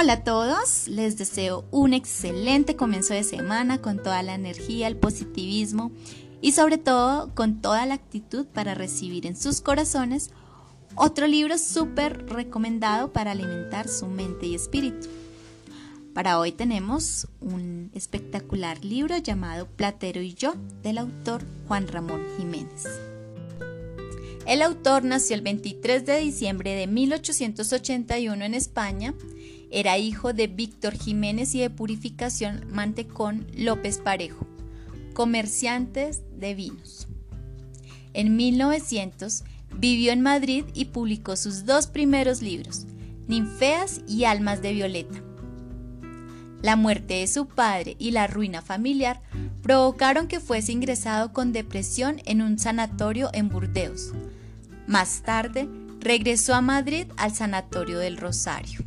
Hola a todos, les deseo un excelente comienzo de semana con toda la energía, el positivismo y sobre todo con toda la actitud para recibir en sus corazones otro libro súper recomendado para alimentar su mente y espíritu. Para hoy tenemos un espectacular libro llamado Platero y yo del autor Juan Ramón Jiménez. El autor nació el 23 de diciembre de 1881 en España. Era hijo de Víctor Jiménez y de Purificación Mantecón López Parejo, comerciantes de vinos. En 1900 vivió en Madrid y publicó sus dos primeros libros, Ninfeas y Almas de Violeta. La muerte de su padre y la ruina familiar provocaron que fuese ingresado con depresión en un sanatorio en Burdeos. Más tarde, regresó a Madrid al Sanatorio del Rosario.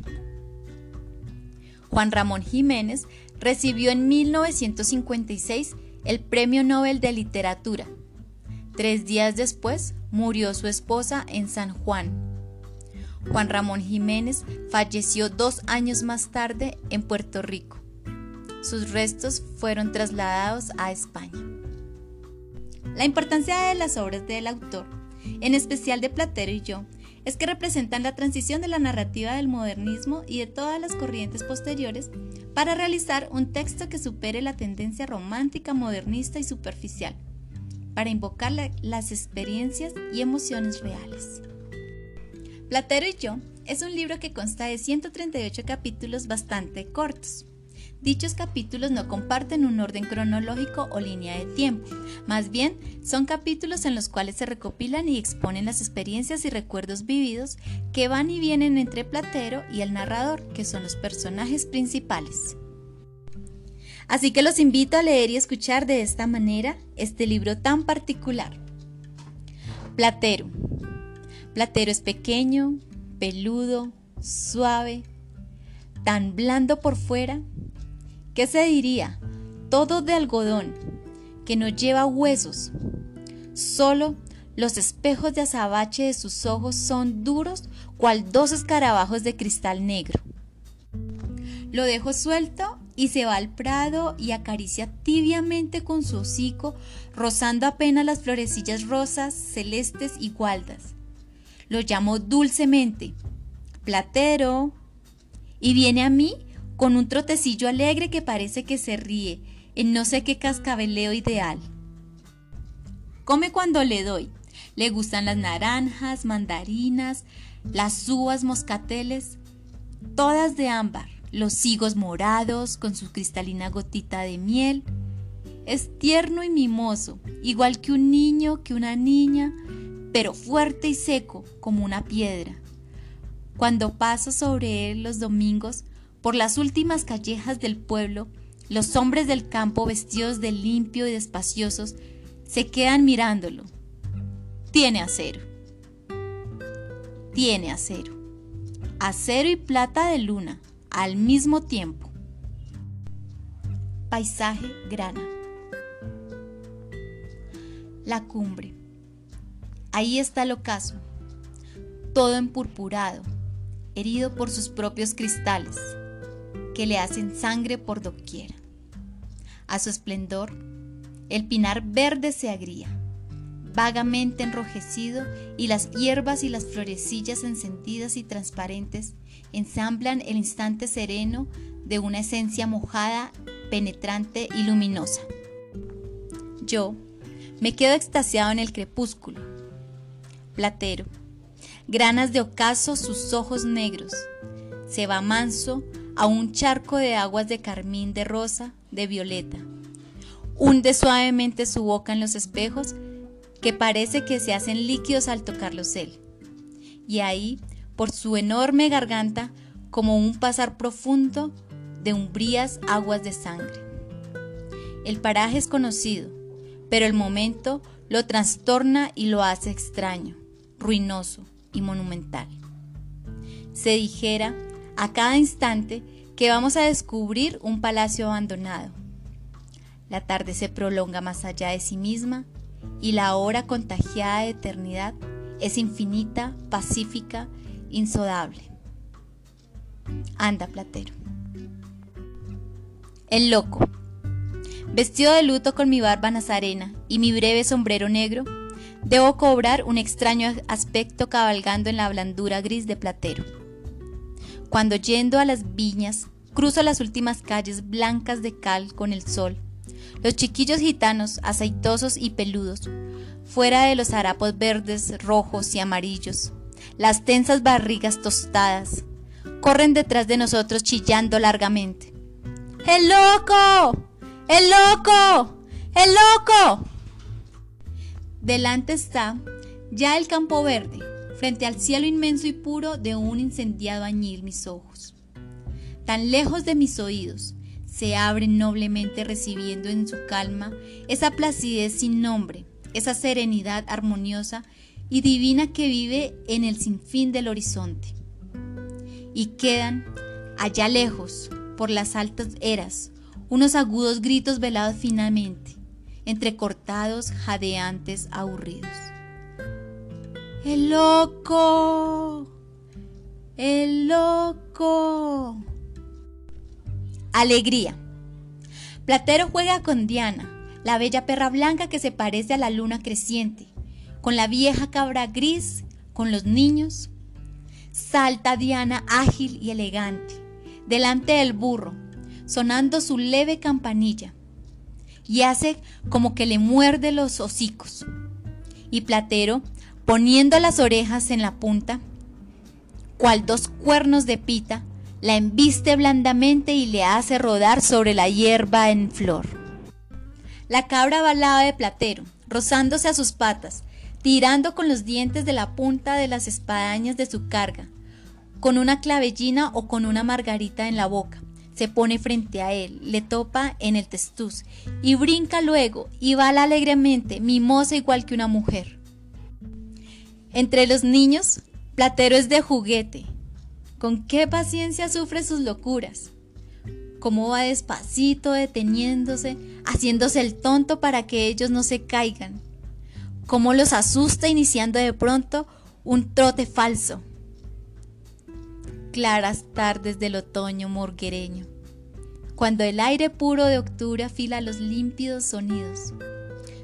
Juan Ramón Jiménez recibió en 1956 el Premio Nobel de Literatura. Tres días después murió su esposa en San Juan. Juan Ramón Jiménez falleció dos años más tarde en Puerto Rico. Sus restos fueron trasladados a España. La importancia de las obras del autor, en especial de Platero y yo, es que representan la transición de la narrativa del modernismo y de todas las corrientes posteriores para realizar un texto que supere la tendencia romántica, modernista y superficial, para invocar las experiencias y emociones reales. Platero y yo es un libro que consta de 138 capítulos bastante cortos. Dichos capítulos no comparten un orden cronológico o línea de tiempo, más bien son capítulos en los cuales se recopilan y exponen las experiencias y recuerdos vividos que van y vienen entre Platero y el narrador, que son los personajes principales. Así que los invito a leer y escuchar de esta manera este libro tan particular. Platero Platero es pequeño, peludo, suave, tan blando por fuera. ¿Qué se diría? Todo de algodón, que no lleva huesos. Solo los espejos de azabache de sus ojos son duros cual dos escarabajos de cristal negro. Lo dejo suelto y se va al prado y acaricia tibiamente con su hocico, rozando apenas las florecillas rosas, celestes y gualdas. Lo llamo dulcemente, Platero, y viene a mí con un trotecillo alegre que parece que se ríe en no sé qué cascabeleo ideal. Come cuando le doy. Le gustan las naranjas, mandarinas, las uvas moscateles, todas de ámbar, los higos morados con su cristalina gotita de miel. Es tierno y mimoso, igual que un niño, que una niña, pero fuerte y seco como una piedra. Cuando paso sobre él los domingos, por las últimas callejas del pueblo, los hombres del campo vestidos de limpio y despaciosos se quedan mirándolo. Tiene acero. Tiene acero. Acero y plata de luna al mismo tiempo. Paisaje grana. La cumbre. Ahí está el ocaso, todo empurpurado, herido por sus propios cristales, que le hacen sangre por doquiera. A su esplendor, el pinar verde se agría, vagamente enrojecido, y las hierbas y las florecillas encendidas y transparentes ensamblan el instante sereno de una esencia mojada, penetrante y luminosa. Yo me quedo extasiado en el crepúsculo, platero. Granas de ocaso sus ojos negros. Se va manso a un charco de aguas de carmín, de rosa, de violeta. Hunde suavemente su boca en los espejos que parece que se hacen líquidos al tocarlos él. Y ahí, por su enorme garganta, como un pasar profundo de umbrías aguas de sangre. El paraje es conocido, pero el momento lo trastorna y lo hace extraño ruinoso y monumental. Se dijera a cada instante que vamos a descubrir un palacio abandonado. La tarde se prolonga más allá de sí misma y la hora contagiada de eternidad es infinita, pacífica, insodable. Anda, Platero. El loco. Vestido de luto con mi barba nazarena y mi breve sombrero negro, debo cobrar un extraño aspecto cabalgando en la blandura gris de Platero. Cuando yendo a las viñas, cruzo las últimas calles blancas de cal con el sol, los chiquillos gitanos, aceitosos y peludos, fuera de los harapos verdes, rojos y amarillos, las tensas barrigas tostadas, corren detrás de nosotros chillando largamente. ¡El loco! ¡El loco! ¡El loco! Delante está ya el campo verde, frente al cielo inmenso y puro de un incendiado añil mis ojos. Tan lejos de mis oídos, se abren noblemente recibiendo en su calma esa placidez sin nombre, esa serenidad armoniosa y divina que vive en el sinfín del horizonte. Y quedan, allá lejos, por las altas eras, unos agudos gritos velados finamente, entrecortados, jadeantes, aburridos. ¡El loco! ¡El loco! Alegría. Platero juega con Diana, la bella perra blanca que se parece a la luna creciente, con la vieja cabra gris, con los niños. Salta Diana ágil y elegante, delante del burro, sonando su leve campanilla, y hace como que le muerde los hocicos. Y Platero, poniendo las orejas en la punta, cual dos cuernos de pita, la embiste blandamente y le hace rodar sobre la hierba en flor. La cabra lado de Platero, rozándose a sus patas, tirando con los dientes de la punta de las espadañas de su carga, con una clavellina o con una margarita en la boca. Se pone frente a él, le topa en el testuz y brinca luego y bala alegremente, mimosa igual que una mujer. Entre los niños, Platero es de juguete. Con qué paciencia sufre sus locuras. Cómo va despacito, deteniéndose, haciéndose el tonto para que ellos no se caigan cómo los asusta iniciando de pronto un trote falso. Claras tardes del otoño morguereño, cuando el aire puro de octubre afila los límpidos sonidos.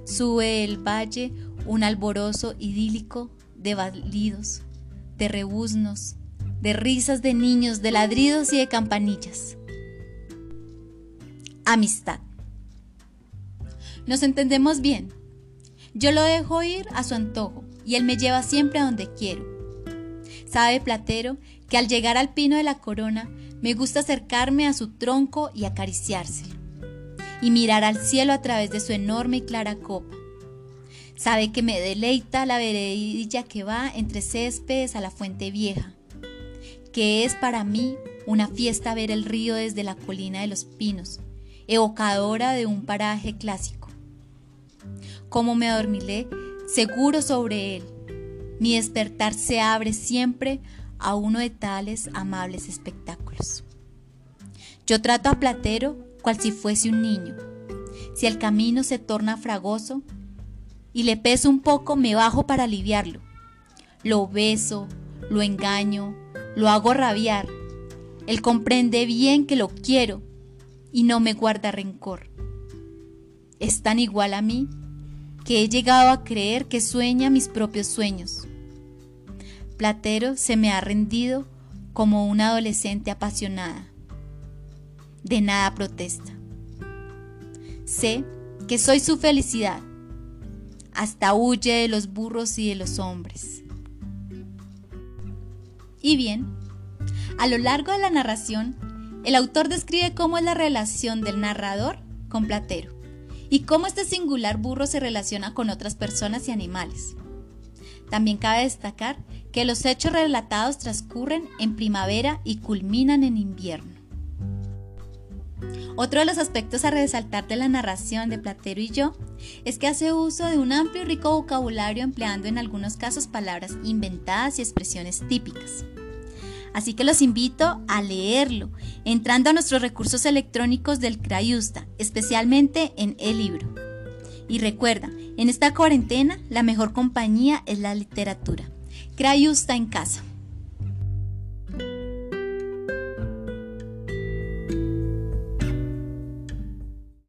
Sube el valle un alborozo idílico de balidos, de rebuznos, de risas de niños, de ladridos y de campanillas. Amistad. Nos entendemos bien, yo lo dejo ir a su antojo y él me lleva siempre a donde quiero. Sabe Platero que al llegar al pino de la corona me gusta acercarme a su tronco y acariciárselo, y mirar al cielo a través de su enorme y clara copa. Sabe que me deleita la veredilla que va entre céspedes a la fuente vieja, que es para mí una fiesta ver el río desde la colina de los pinos, evocadora de un paraje clásico cómo me adormilé, seguro sobre él. Mi despertar se abre siempre a uno de tales amables espectáculos. Yo trato a Platero cual si fuese un niño. Si el camino se torna fragoso y le peso un poco, me bajo para aliviarlo. Lo beso, lo engaño, lo hago rabiar. Él comprende bien que lo quiero y no me guarda rencor. Es tan igual a mí que he llegado a creer que sueña mis propios sueños. Platero se me ha rendido como una adolescente apasionada. De nada protesta. Sé que soy su felicidad. Hasta huye de los burros y de los hombres. Y bien, a lo largo de la narración, el autor describe cómo es la relación del narrador con Platero y cómo este singular burro se relaciona con otras personas y animales. También cabe destacar que los hechos relatados transcurren en primavera y culminan en invierno. Otro de los aspectos a resaltar de la narración de Platero y yo es que hace uso de un amplio y rico vocabulario empleando en algunos casos palabras inventadas y expresiones típicas. Así que los invito a leerlo, entrando a nuestros recursos electrónicos del Crayusta, especialmente en el libro. Y recuerda, en esta cuarentena la mejor compañía es la literatura. Crayusta en casa.